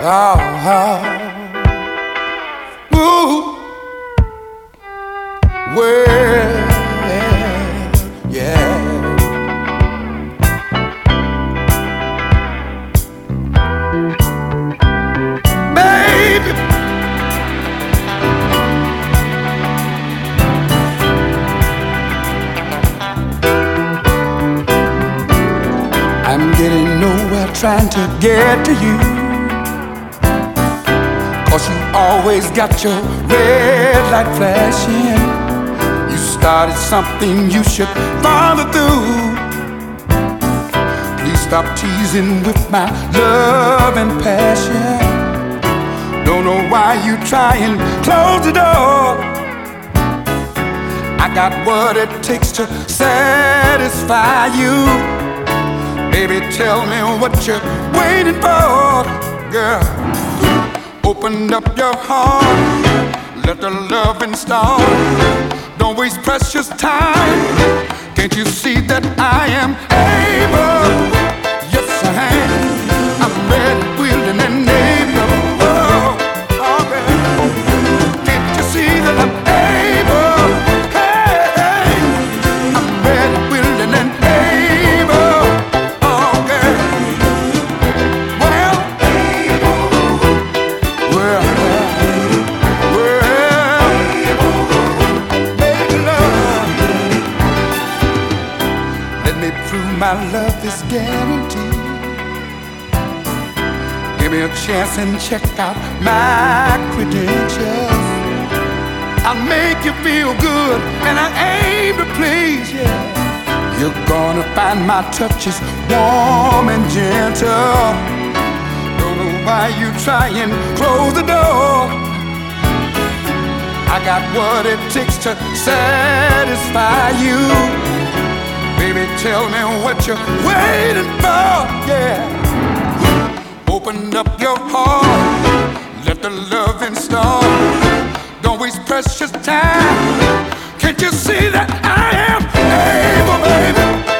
Oh, oh, ooh, where, yeah, baby. I'm getting nowhere trying to get to you got your red light flashing. You started something you should follow through. Please stop teasing with my love and passion. Don't know why you try and close the door. I got what it takes to satisfy you. Baby, tell me what you're waiting for, girl. Open up your heart, let the love install. Don't waste precious time. Can't you see that I am able? Yes, I am. Chance and check out my credentials. I'll make you feel good, and I aim to please you. You're gonna find my touches warm and gentle. Don't know why you try and close the door. I got what it takes to satisfy you. Baby, tell me what you're waiting for, yeah. Open up your heart, let the love install. Don't waste precious time. Can't you see that I am able, baby?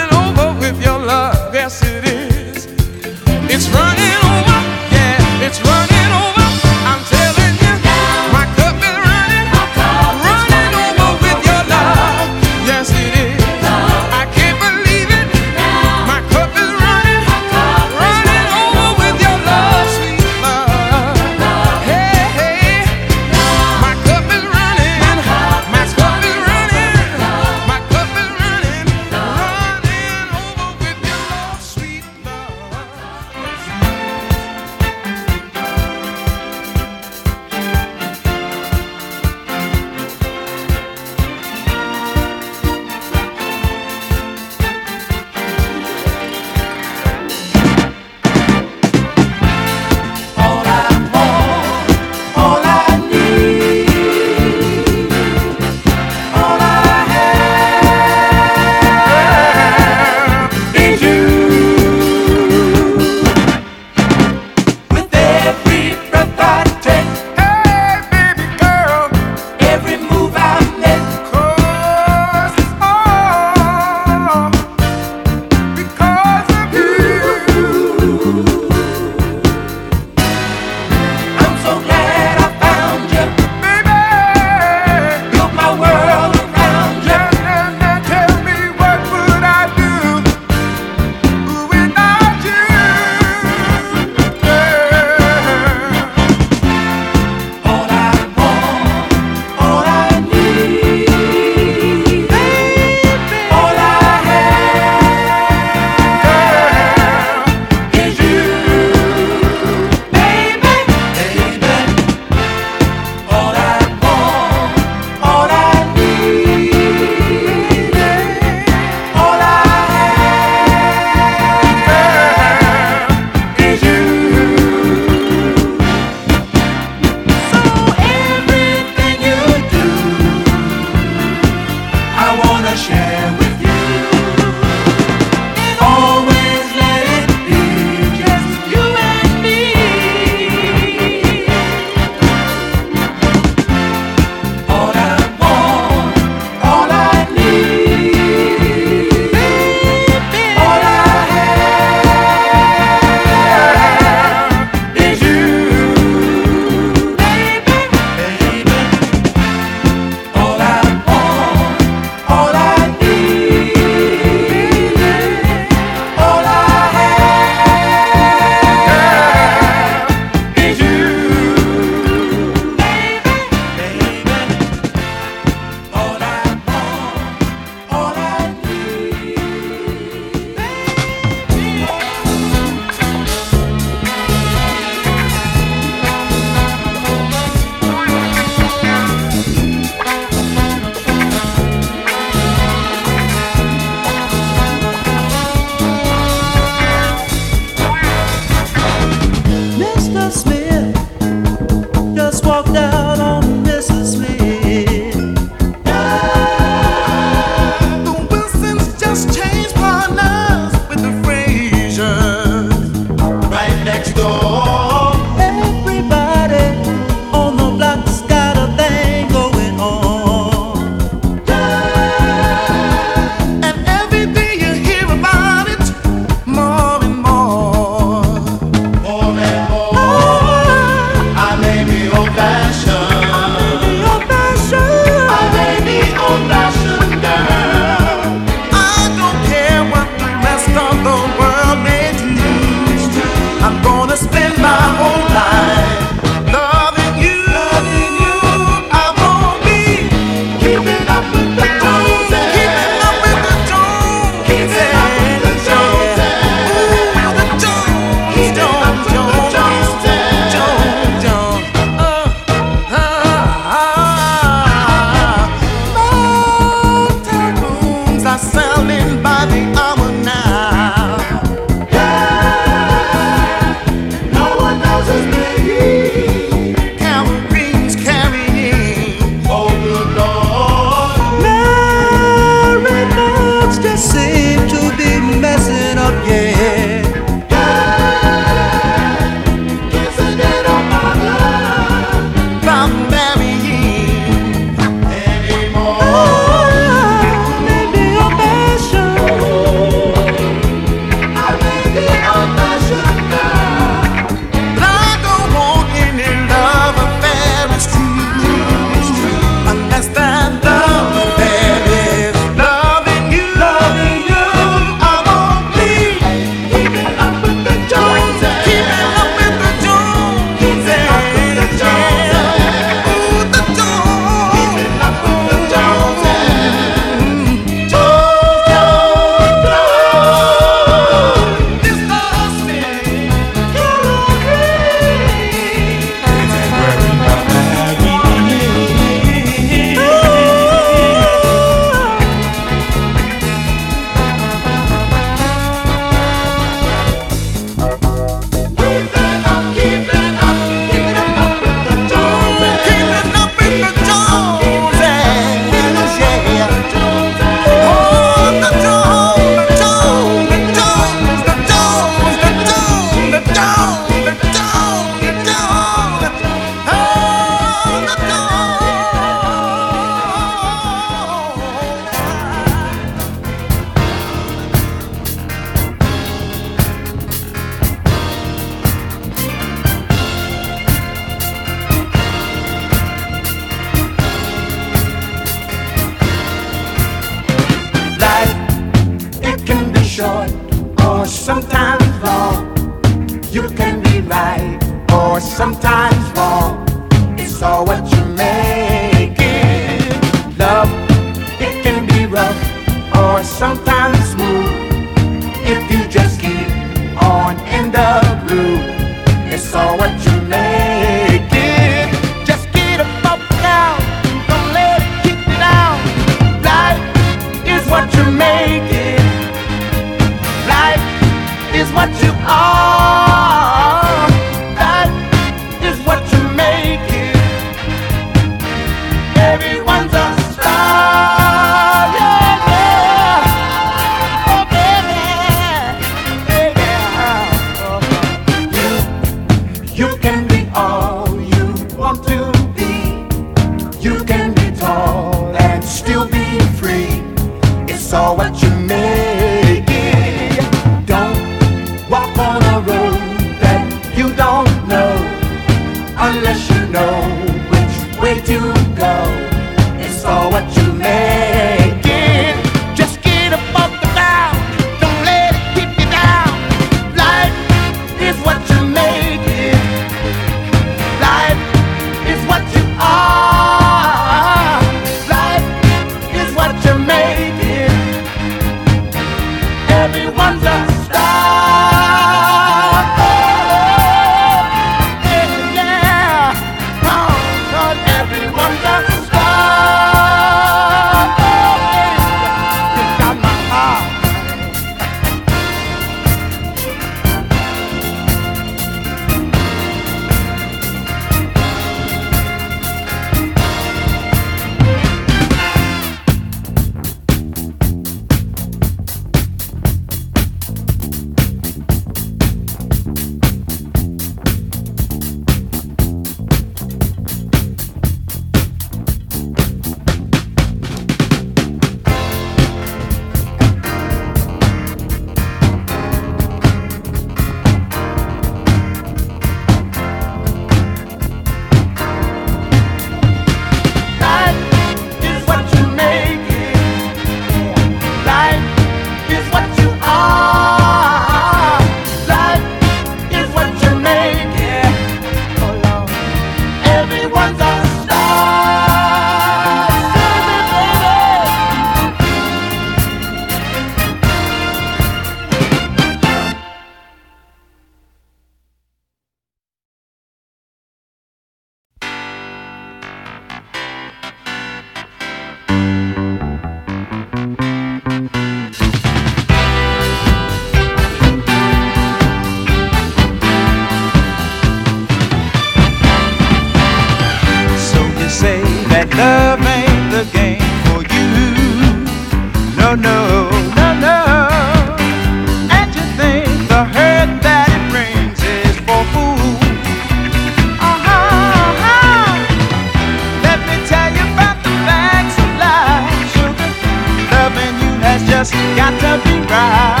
Just got to be right.